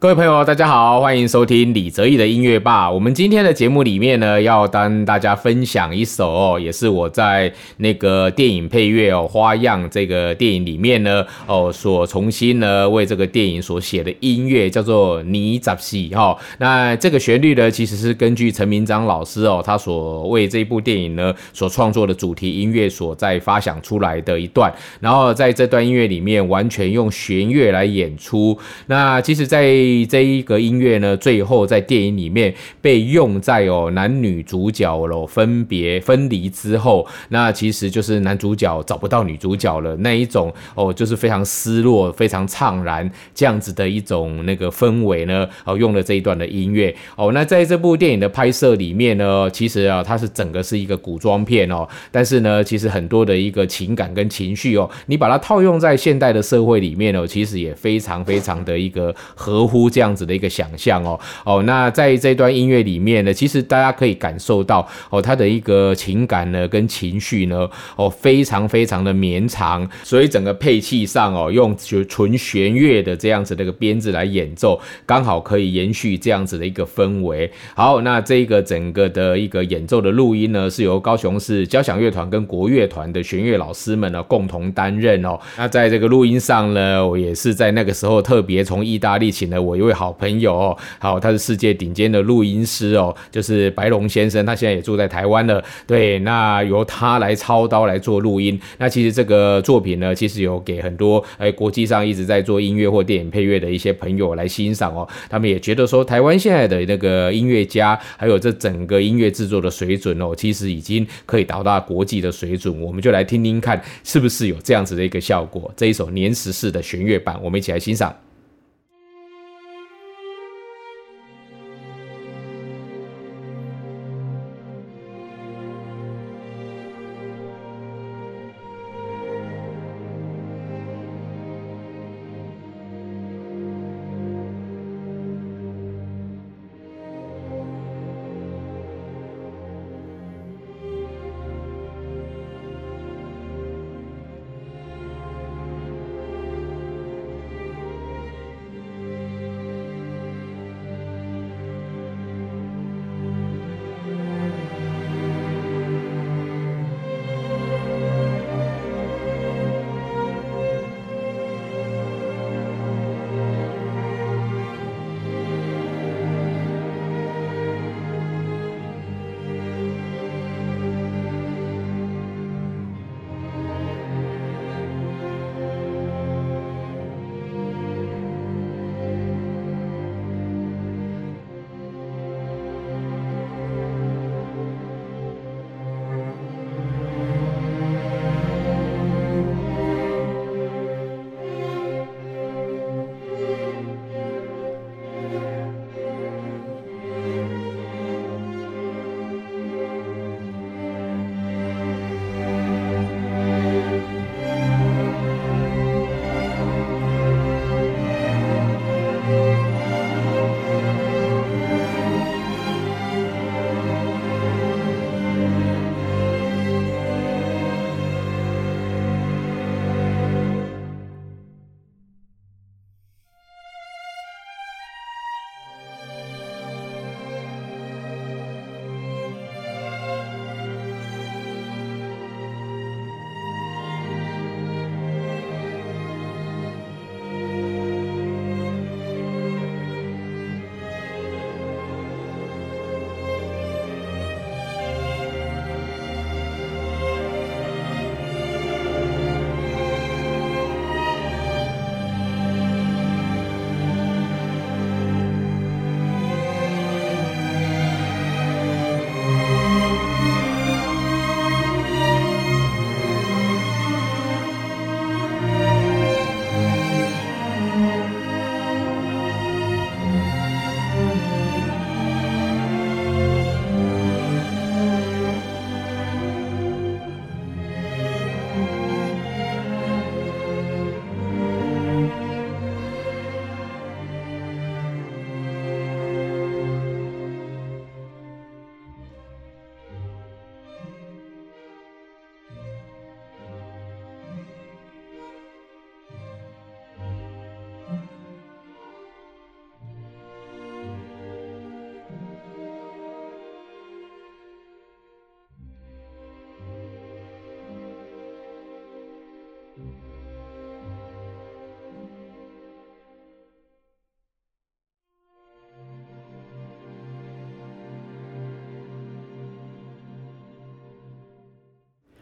各位朋友，大家好，欢迎收听李泽义的音乐吧。我们今天的节目里面呢，要跟大家分享一首哦，也是我在那个电影配乐哦《花样》这个电影里面呢哦所重新呢为这个电影所写的音乐，叫做《你咋戏》哈。那这个旋律呢，其实是根据陈明章老师哦他所为这部电影呢所创作的主题音乐所在发想出来的一段。然后在这段音乐里面，完全用弦乐来演出。那其实，在这一个音乐呢，最后在电影里面被用在哦男女主角喽分别分离之后，那其实就是男主角找不到女主角了那一种哦，就是非常失落、非常怅然这样子的一种那个氛围呢，哦用了这一段的音乐哦。那在这部电影的拍摄里面呢，其实啊它是整个是一个古装片哦，但是呢，其实很多的一个情感跟情绪哦，你把它套用在现代的社会里面哦，其实也非常非常的一个合乎。这样子的一个想象哦哦，那在这段音乐里面呢，其实大家可以感受到哦，他的一个情感呢跟情绪呢哦，非常非常的绵长，所以整个配器上哦，用就纯弦乐的这样子的一个编制来演奏，刚好可以延续这样子的一个氛围。好，那这个整个的一个演奏的录音呢，是由高雄市交响乐团跟国乐团的弦乐老师们呢共同担任哦。那在这个录音上呢，我也是在那个时候特别从意大利请了。我一位好朋友哦，好，他是世界顶尖的录音师哦，就是白龙先生，他现在也住在台湾了。对，那由他来操刀来做录音。那其实这个作品呢，其实有给很多哎国际上一直在做音乐或电影配乐的一些朋友来欣赏哦。他们也觉得说，台湾现在的那个音乐家，还有这整个音乐制作的水准哦，其实已经可以达到国际的水准。我们就来听听看，是不是有这样子的一个效果。这一首年十四的弦乐版，我们一起来欣赏。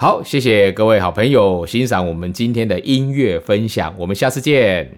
好，谢谢各位好朋友欣赏我们今天的音乐分享，我们下次见。